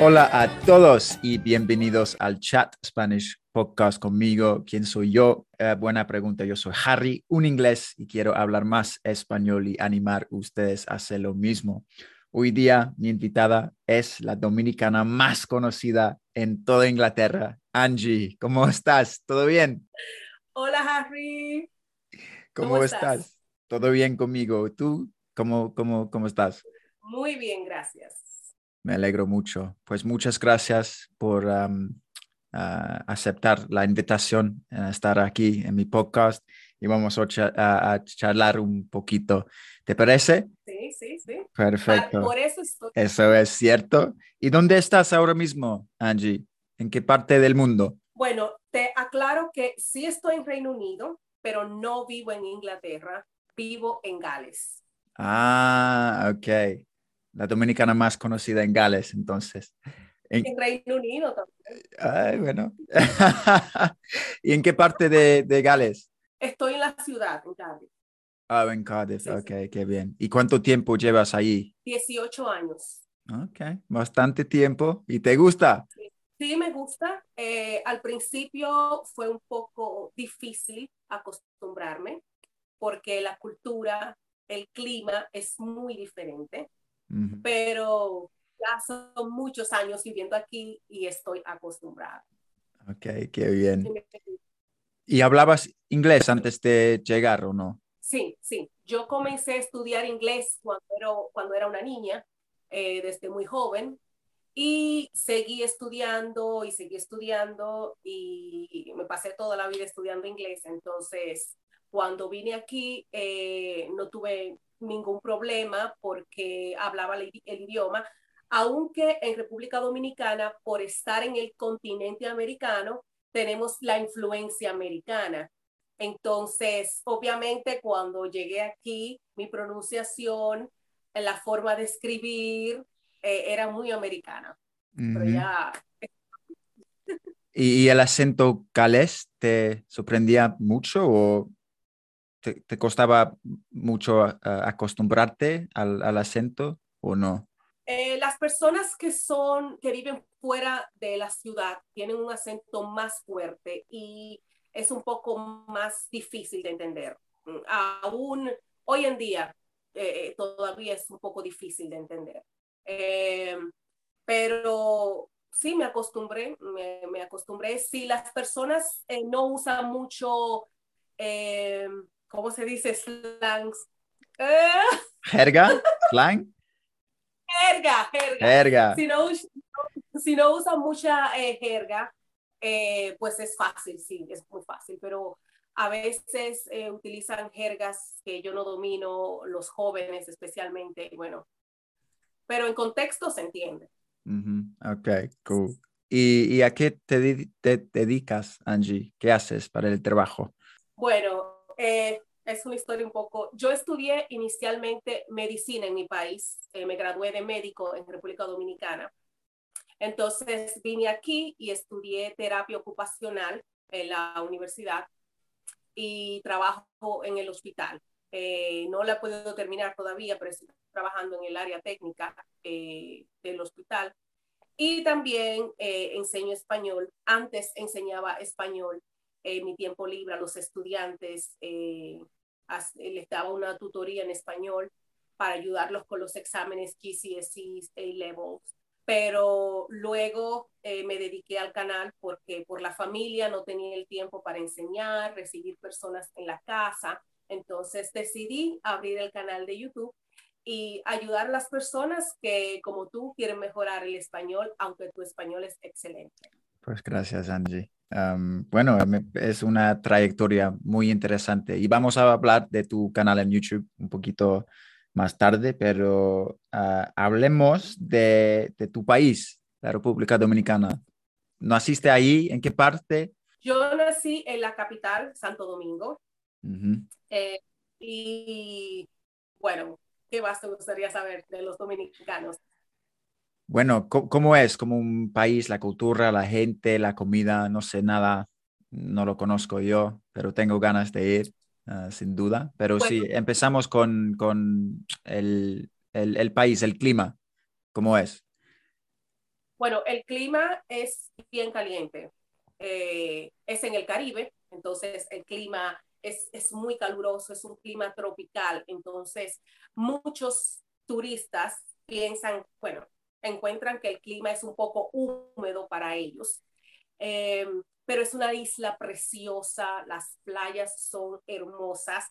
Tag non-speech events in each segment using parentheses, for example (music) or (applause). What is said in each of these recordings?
Hola a todos y bienvenidos al Chat Spanish Podcast conmigo. ¿Quién soy yo? Eh, buena pregunta. Yo soy Harry, un inglés y quiero hablar más español y animar a ustedes a hacer lo mismo. Hoy día mi invitada es la dominicana más conocida en toda Inglaterra, Angie. ¿Cómo estás? ¿Todo bien? Hola Harry. ¿Cómo, estás? ¿Todo bien conmigo? ¿Tú cómo, cómo, cómo estás? Muy bien, gracias. Me alegro mucho. Pues muchas gracias por aceptar la invitación a estar aquí en mi podcast y vamos a, charlar un poquito. ¿Te parece? Sí, sí, sí. Perfecto. por eso estoy. Eso es cierto. ¿Y dónde estás ahora mismo, Angie? ¿En qué parte del mundo? Bueno, te aclaro que sí estoy en Reino Unido, pero no vivo en Inglaterra, vivo en Gales. Ah, ok la dominicana más conocida en Gales, entonces. En, Reino Unido también. Ay, bueno. (laughs) ¿Y en qué parte de, de, Gales? Estoy en la ciudad, en Cardiff. Ah, en Cardiff, ok, qué bien. ¿Y cuánto tiempo llevas ahí? 18 años. Ok, bastante tiempo. ¿Y te gusta? Sí, me gusta. Eh, al principio fue un poco difícil acostumbrarme porque la cultura, el clima es muy diferente pero ya son muchos años viviendo aquí y estoy acostumbrada. Ok, qué bien. ¿Y hablabas inglés antes de llegar o no? Sí, sí. Yo comencé a estudiar inglés cuando era, cuando era una niña, eh, desde muy joven, y seguí estudiando y seguí estudiando y me pasé toda la vida estudiando inglés. Entonces, cuando vine aquí, eh, no tuve ningún problema porque hablaba el, idioma, aunque en República Dominicana, por estar en el continente americano, tenemos la influencia americana. Entonces, obviamente, cuando llegué aquí, mi pronunciación, la forma de escribir, eh, era muy americana. ¿Y el acento calés te sorprendía mucho o te, costaba mucho acostumbrarte al, al, acento o no? Eh, las personas que son, que viven fuera de la ciudad tienen un acento más fuerte y es un poco más difícil de entender. Mm, aún hoy en día eh, todavía es un poco difícil de entender. Eh, pero sí me acostumbré, me, me, acostumbré. Si las personas no usan mucho ¿cómo se dice? Slangs. ¿Jerga? ¿Slang? Jerga, jerga. Jerga. Si no, si no usa mucha eh, jerga, eh, pues es fácil, sí, es muy fácil, pero a veces eh, utilizan jergas que yo no domino, los jóvenes especialmente, bueno, pero en contexto se entiende. Ok, cool. ¿Y, ¿Y, a qué te, te, dedicas, Angie? ¿Qué haces para el trabajo? Bueno, eh, es una historia un poco, yo estudié inicialmente medicina en mi país, eh, me gradué de médico en República Dominicana. Entonces vine aquí y estudié terapia ocupacional en la universidad y trabajo en el hospital. Eh, no la he podido terminar todavía, pero estoy trabajando en el área técnica del hospital. Y también enseño español. Antes enseñaba español en mi tiempo libre a los estudiantes, eh, les daba una tutoría en español para ayudarlos con los exámenes GCSE, A-Levels, pero luego eh, me dediqué al canal porque por la familia no tenía el tiempo para enseñar, recibir personas en la casa. Entonces decidí abrir el canal de YouTube y ayudar a las personas que como tú quieren mejorar el español, aunque tu español es excelente. Pues gracias, Angie. bueno, es una trayectoria muy interesante y vamos a hablar de tu canal en YouTube un poquito más tarde, pero ah, hablemos de, tu país, la República Dominicana. ¿Naciste ahí? ¿En qué parte? Yo nací en la capital, Santo Domingo. Eh, y bueno, ¿qué más te gustaría saber de los dominicanos? Bueno, ¿cómo, es como un país, la cultura, la gente, la comida? No sé nada, no lo conozco yo, pero tengo ganas de ir. Ah, sin duda. Pero sí, empezamos con, con el, el, el, país, el clima, ¿cómo es? Bueno, el clima es bien caliente. Eh, es en el Caribe, entonces el clima es, es muy caluroso, es un clima tropical. Entonces, muchos turistas piensan, bueno, encuentran que el clima es un poco húmedo para ellos. Eh, pero es una isla preciosa, las playas son hermosas,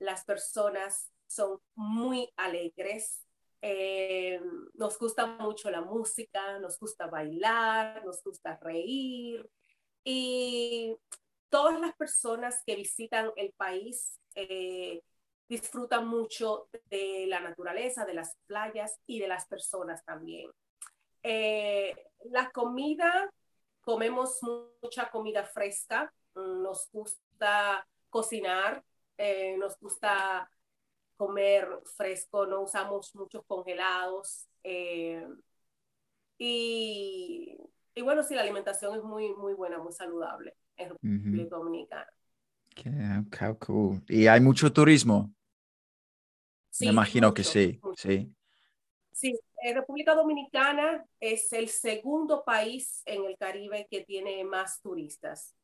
las personas son muy alegres, eh, nos gusta mucho la música, nos gusta bailar, nos gusta reír y todas las personas que visitan el país eh, disfrutan mucho de la naturaleza, de las playas y de las personas también. Eh, la comida comemos mucha comida fresca, nos gusta cocinar, eh, nos gusta comer fresco, no usamos muchos congelados. Eh, y, y, bueno, sí, la alimentación es muy, muy buena, muy saludable en República Dominicana. Qué, cool. ¿Y hay mucho turismo? Me imagino que sí, sí. Sí, eh, República Dominicana es el segundo país en el Caribe que tiene más turistas.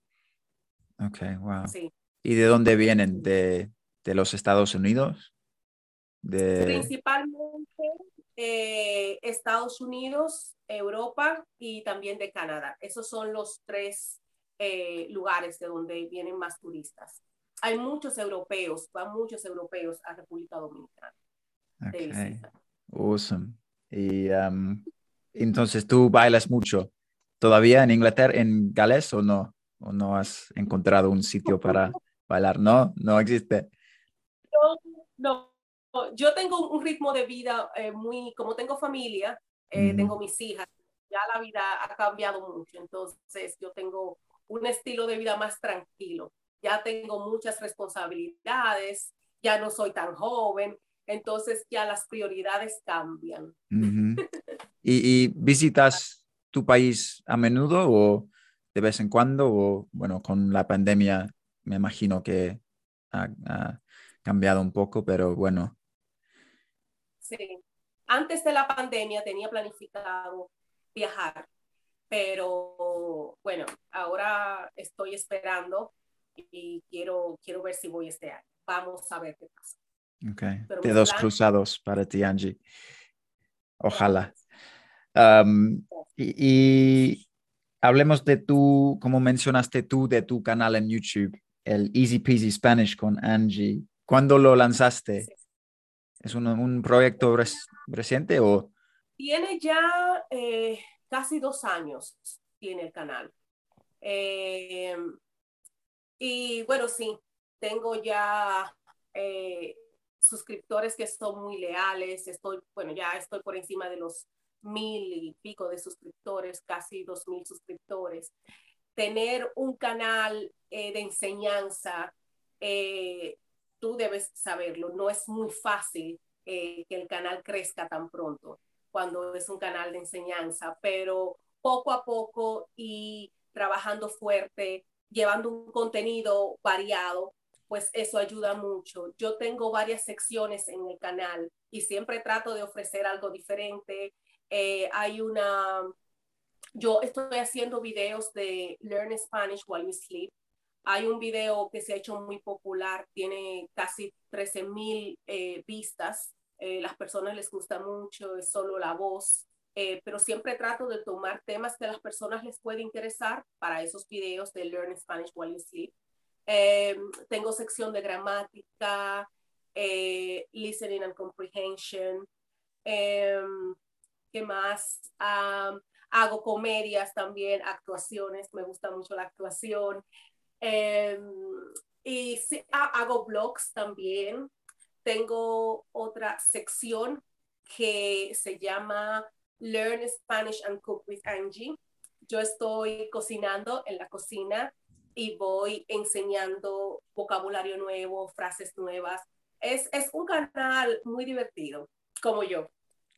Ok, wow. Sí. ¿Y de dónde vienen? ¿De, de los Estados Unidos? De... Principalmente eh, Estados Unidos, Europa y también de Canadá. Esos son los tres eh, lugares de donde vienen más turistas. Hay muchos europeos, van muchos europeos a República Dominicana. Okay. Awesome. Y entonces tú bailas mucho. ¿Todavía en Inglaterra, en Gales o no? ¿O no has encontrado un sitio para bailar? No, no existe. No, yo tengo un ritmo de vida eh, muy, como tengo familia, eh, tengo mis hijas, ya la vida ha cambiado mucho, entonces yo tengo un estilo de vida más tranquilo, ya tengo muchas responsabilidades, ya no soy tan joven, entonces ya las prioridades cambian. (laughs) ¿Y, visitas tu país a menudo o de vez en cuando? O bueno, con la pandemia me imagino que ha, cambiado un poco, pero bueno. Sí, antes de la pandemia tenía planificado viajar, pero bueno, ahora estoy esperando y quiero, quiero ver si voy este año. Vamos a ver qué pasa. Ok, dedos cruzados para ti, Angie. Ojalá. y, hablemos de tu, como mencionaste tú, de tu canal en YouTube, el Easy Peasy Spanish con Angie. ¿Cuándo lo lanzaste? ¿Es un, proyecto reciente o? Tiene ya eh, casi dos años, tiene el canal. Em, y bueno, sí, tengo ya eh, suscriptores que son muy leales, estoy, bueno, ya estoy por encima de los mil y pico de suscriptores, casi dos mil suscriptores. Tener un canal eh, de enseñanza, eh, tú debes saberlo, no es muy fácil que el canal crezca tan pronto cuando es un canal de enseñanza, pero poco a poco y trabajando fuerte, llevando un contenido variado, pues eso ayuda mucho. Yo tengo varias secciones en el canal y siempre trato de ofrecer algo diferente. Eh, hay una, yo estoy haciendo videos de Learn Spanish While You Sleep. Hay un video que se ha hecho muy popular, tiene casi 13 mil eh, vistas. Eh, las personas les gusta mucho, es solo la voz eh, pero siempre trato de tomar temas que a las personas les puede interesar para esos videos de Learn Spanish While You Sleep. Eh, tengo sección de gramática, eh, listening and comprehension. ¿Qué más? hago comedias también, actuaciones, me gusta mucho la actuación. y hago blogs también. Tengo otra sección que se llama Learn Spanish and Cook with Angie. Yo estoy cocinando en la cocina y voy enseñando vocabulario nuevo, frases nuevas. Es, es un canal muy divertido, como yo.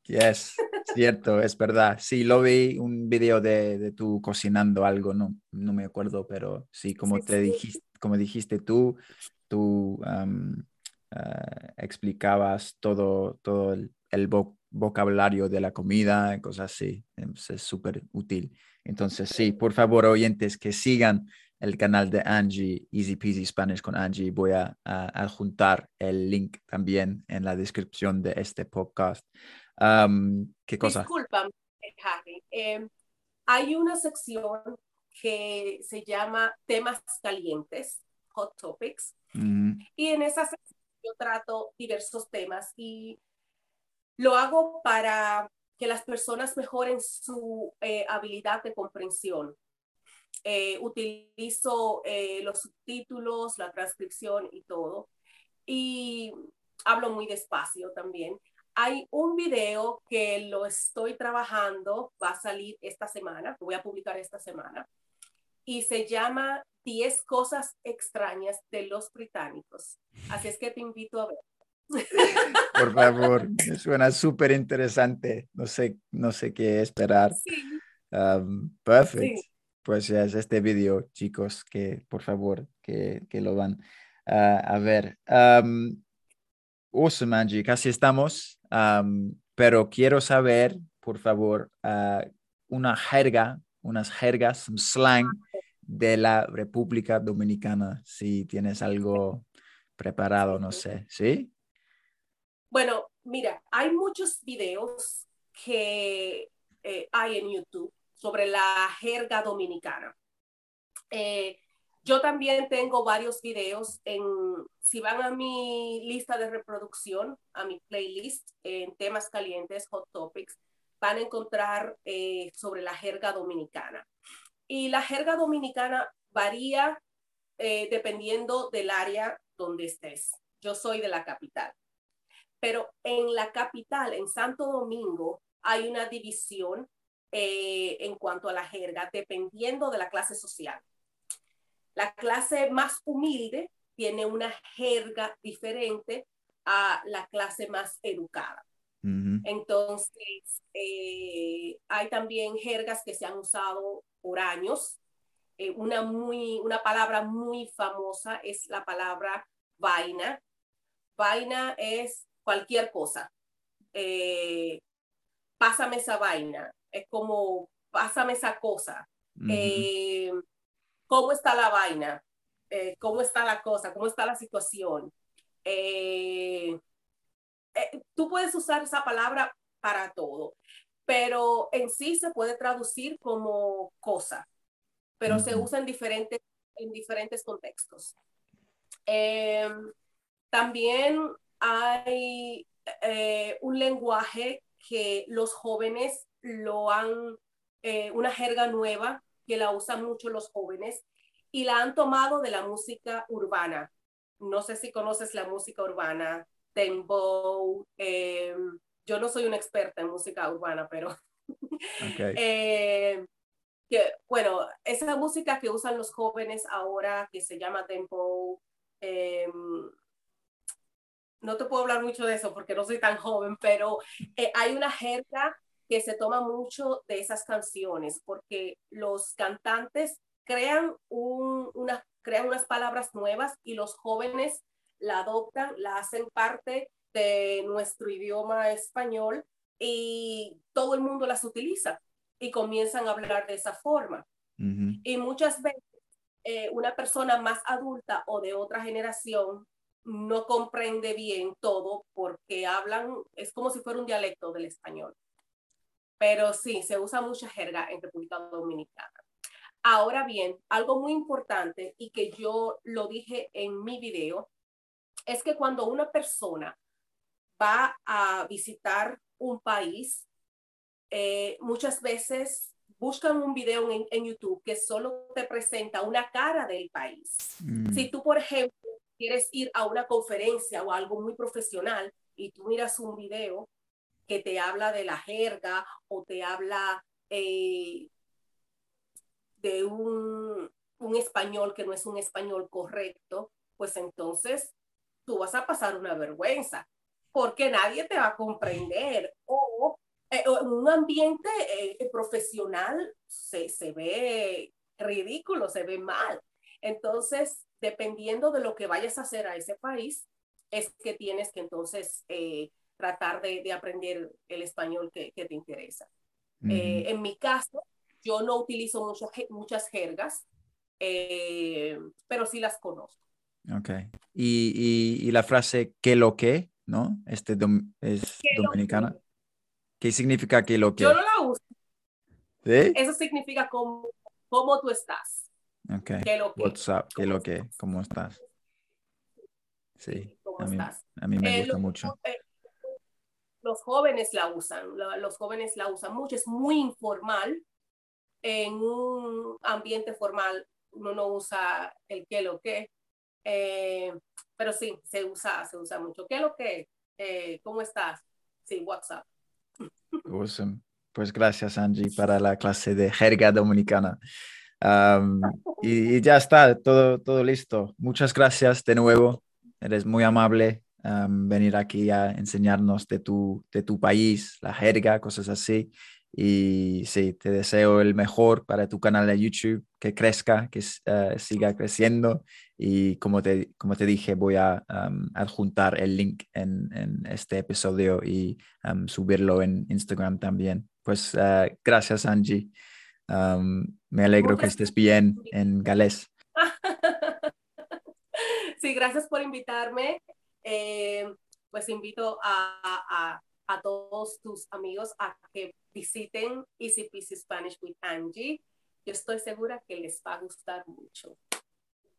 Yes, cierto, es verdad. Sí, lo vi un video de, de tú cocinando algo, no, no me acuerdo, pero sí, como te dijiste, como dijiste tú, tú ah, explicabas todo, todo el, el, vocabulario de la comida, cosas así. Es súper útil. Entonces, sí, por favor, oyentes, que sigan el canal de Angie, Easy Peasy Spanish con Angie. Voy a, adjuntar el link también en la descripción de este podcast. ¿Qué cosa? Disculpa, Harry. Em, hay una sección que se llama temas calientes, hot topics, y en esa sección yo trato diversos temas y lo hago para que las personas mejoren su eh, habilidad de comprensión. Eh, utilizo eh, los subtítulos, la transcripción y todo. Y hablo muy despacio también. Hay un video que lo estoy trabajando, va a salir esta semana, lo voy a publicar esta semana, y se llama 10 cosas extrañas de los británicos. Así es que te invito a ver. Por favor, suena súper interesante. No sé, no sé qué esperar. Sí. Um, perfect. Pues es este video, chicos, que por favor, que, que lo van a ver. Um, awesome, Angie, casi estamos. Um, pero quiero saber, por favor, uh, una jerga, unas jergas, un slang de la República Dominicana, si tienes algo preparado, no sé, ¿sí? Bueno, mira, hay muchos videos que eh, hay en YouTube sobre la jerga dominicana. Eh, yo también tengo varios videos en, si van a mi lista de reproducción, a mi playlist en temas calientes, hot topics, van a encontrar eh, sobre la jerga dominicana. Y la jerga dominicana varía dependiendo del área donde estés. Yo soy de la capital pero en la capital, en Santo Domingo, hay una división eh, en cuanto a la jerga, dependiendo de la clase social. La clase más humilde tiene una jerga diferente a la clase más educada. Entonces, eh, hay también jergas que se han usado por años. Eh, una, muy, una palabra muy famosa es la palabra vaina. Vaina es cualquier cosa. Eh, pásame esa vaina, es como, pásame esa cosa. Eh, ¿Cómo está la vaina? Eh, ¿Cómo está la cosa? ¿Cómo está la situación? tú puedes usar esa palabra para todo, pero en sí se puede traducir como cosa, pero se usa en diferentes, en diferentes contextos. también hay eh, un lenguaje que los jóvenes lo han, eh, una jerga nueva que la usan mucho los jóvenes y la han tomado de la música urbana. No sé si conoces la música urbana, tempo. Eh, yo no soy una experta en música urbana, pero (laughs) que, bueno, esa música que usan los jóvenes ahora, que se llama tempo, no te puedo hablar mucho de eso porque no soy tan joven, pero eh, hay una jerga que se toma mucho de esas canciones porque los cantantes crean, una, crean unas palabras nuevas y los jóvenes la adoptan, la hacen parte de nuestro idioma español y todo el mundo las utiliza y comienzan a hablar de esa forma. Y muchas veces eh, una persona más adulta o de otra generación no comprende bien todo porque hablan, es como si fuera un dialecto del español. pero sí, se usa mucha jerga en República Dominicana. Ahora bien, algo muy importante y que yo lo dije en mi video, es que cuando una persona va a visitar un país, eh, muchas veces buscan un video en, YouTube que solo te presenta una cara del país. Mm. Si tú, por ejemplo, quieres ir a una conferencia o algo muy profesional y tú miras un video que te habla de la jerga o te habla eh, de un, español que no es un español correcto, pues entonces tú vas a pasar una vergüenza porque nadie te va a comprender o eh, en un ambiente eh, profesional se, se, ve ridículo, se ve mal. Entonces, dependiendo de lo que vayas a hacer a ese país, es que tienes que entonces eh, tratar de, de, aprender el español que, que te interesa. en mi caso, yo no utilizo muchas, muchas jergas, pero sí las conozco. Ok. ¿Y, y, y la frase ¿qué lo que? ¿No? Este es dominicana. ¿Qué significa que lo que? Yo no la uso. ¿Sí? Eso significa cómo, cómo tú estás. Ok. ¿Qué lo que? WhatsApp, ¿qué lo que? ¿Cómo estás? Sí. ¿Cómo a mí, estás? A mí me eh, gusta mucho. Eh, los jóvenes la usan, los jóvenes la usan mucho, es muy informal. En un ambiente formal uno no usa el qué lo que, eh, pero sí, se usa, se usa mucho. ¿Qué lo que? ¿Cómo estás? Sí, WhatsApp. Awesome. Pues gracias, Angie, para la clase de jerga dominicana. Y, ya está, todo, todo listo. Muchas gracias de nuevo. Eres muy amable venir aquí a enseñarnos de tu, de tu país, la jerga, cosas así. Y sí, te deseo el mejor para tu canal de YouTube, que crezca, que eh, siga creciendo. Y como te, como te dije, voy a adjuntar el link en, en, este episodio y subirlo en Instagram también. Pues uh, gracias, Angie. Me alegro que estés bien en galés. (laughs) Sí, gracias por invitarme. Eh, pues invito a, a, a todos tus amigos a que visiten Easy Peasy Spanish with Angie. Yo estoy segura que les va a gustar mucho.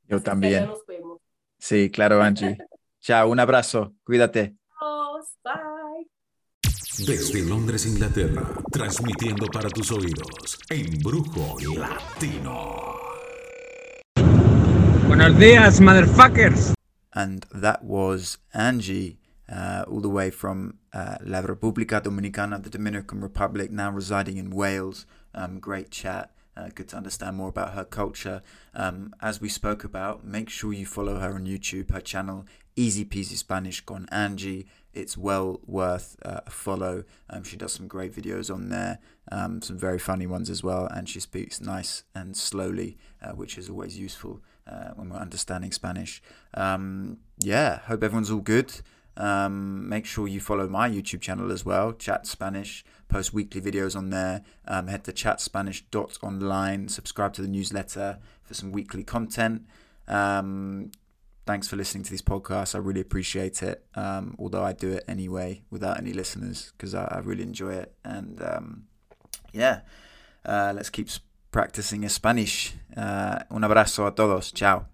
Yo también. Nos vemos. Sí, claro, Angie. (laughs) Chao, un abrazo. Cuídate. Bye. Desde Londres, Inglaterra, transmitiendo para tus oídos, Embrujo Latino. Buenos días, motherfuckers. And that was Angie uh, all the way from uh, La República Dominicana, the Dominican Republic, now residing in Wales. Um, great chat. Uh, good to understand more about her culture. Um, as we spoke about, make sure you follow her on YouTube. Her channel, Easy Peasy Spanish con Angie. It's well worth uh, a follow. Um, she does some great videos on there, um, some very funny ones as well, and she speaks nice and slowly, uh, which is always useful uh, when we're understanding Spanish. Um, yeah, hope everyone's all good. Um, make sure you follow my YouTube channel as well, Chat Spanish. Post weekly videos on there. Um, head to chatspanish.online. Subscribe to the newsletter for some weekly content. Thanks for listening to these podcasts. I really appreciate it. Um, although I do it anyway without any listeners because I, I, really enjoy it. And um, yeah, uh, let's keep practicing Spanish. Uh, un abrazo a todos. Ciao.